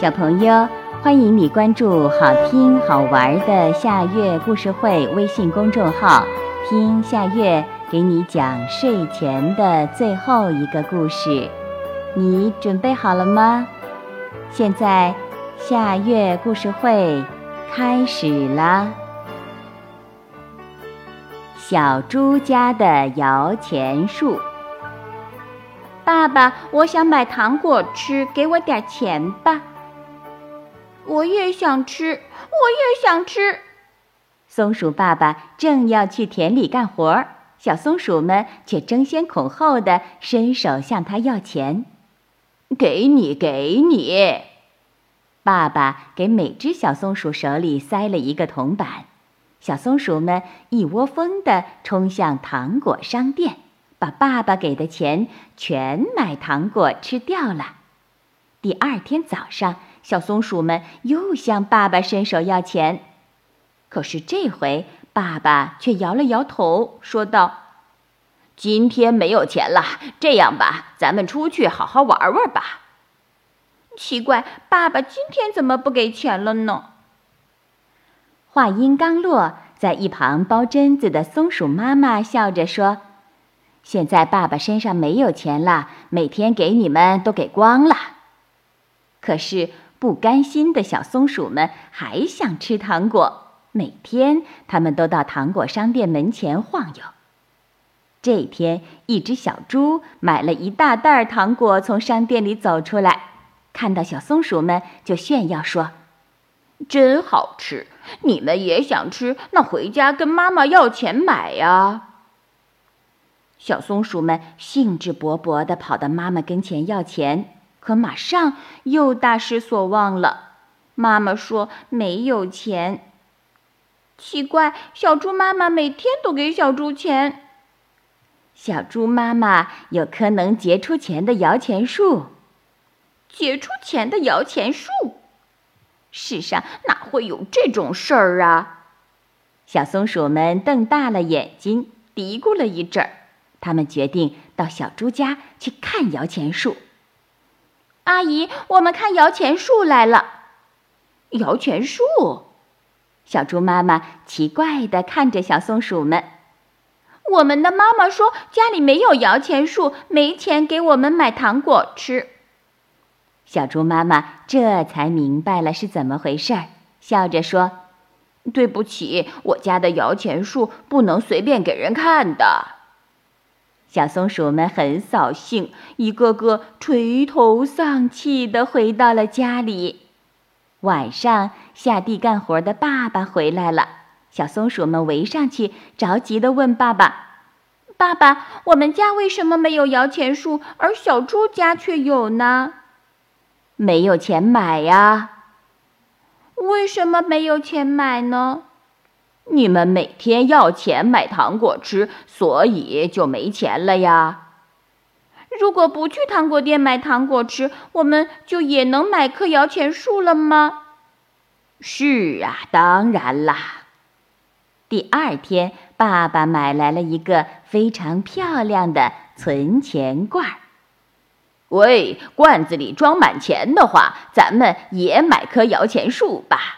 小朋友，欢迎你关注好听好玩的夏月故事会微信公众号，听夏月给你讲睡前的最后一个故事。你准备好了吗？现在夏月故事会开始啦！小猪家的摇钱树。爸爸，我想买糖果吃，给我点钱吧。我也想吃，我也想吃。松鼠爸爸正要去田里干活，小松鼠们却争先恐后的伸手向他要钱。给你，给你！爸爸给每只小松鼠手里塞了一个铜板，小松鼠们一窝蜂的冲向糖果商店，把爸爸给的钱全买糖果吃掉了。第二天早上。小松鼠们又向爸爸伸手要钱，可是这回爸爸却摇了摇头，说道：“今天没有钱了。这样吧，咱们出去好好玩玩吧。”奇怪，爸爸今天怎么不给钱了呢？话音刚落，在一旁包榛子的松鼠妈妈笑着说：“现在爸爸身上没有钱了，每天给你们都给光了。”可是。不甘心的小松鼠们还想吃糖果，每天他们都到糖果商店门前晃悠。这天，一只小猪买了一大袋糖果，从商店里走出来，看到小松鼠们就炫耀说：“真好吃！你们也想吃？那回家跟妈妈要钱买呀！”小松鼠们兴致勃勃地跑到妈妈跟前要钱。可马上又大失所望了。妈妈说没有钱。奇怪，小猪妈妈每天都给小猪钱。小猪妈妈有棵能结出钱的摇钱树。结出钱的摇钱树？世上哪会有这种事儿啊？小松鼠们瞪大了眼睛，嘀咕了一阵儿。他们决定到小猪家去看摇钱树。阿姨，我们看摇钱树来了。摇钱树，小猪妈妈奇怪地看着小松鼠们。我们的妈妈说家里没有摇钱树，没钱给我们买糖果吃。小猪妈妈这才明白了是怎么回事儿，笑着说：“对不起，我家的摇钱树不能随便给人看的。”小松鼠们很扫兴，一个个垂头丧气地回到了家里。晚上，下地干活的爸爸回来了，小松鼠们围上去，着急地问爸爸：“爸爸，我们家为什么没有摇钱树，而小猪家却有呢？”“没有钱买呀。”“为什么没有钱买呢？”你们每天要钱买糖果吃，所以就没钱了呀。如果不去糖果店买糖果吃，我们就也能买棵摇钱树了吗？是啊，当然啦。第二天，爸爸买来了一个非常漂亮的存钱罐。喂，罐子里装满钱的话，咱们也买棵摇钱树吧。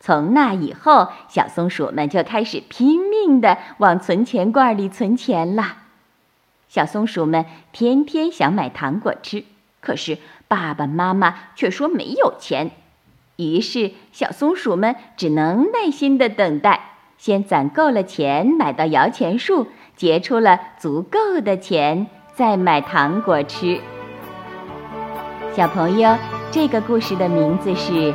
从那以后，小松鼠们就开始拼命地往存钱罐里存钱了。小松鼠们天天想买糖果吃，可是爸爸妈妈却说没有钱。于是，小松鼠们只能耐心地等待，先攒够了钱买到摇钱树，结出了足够的钱，再买糖果吃。小朋友，这个故事的名字是。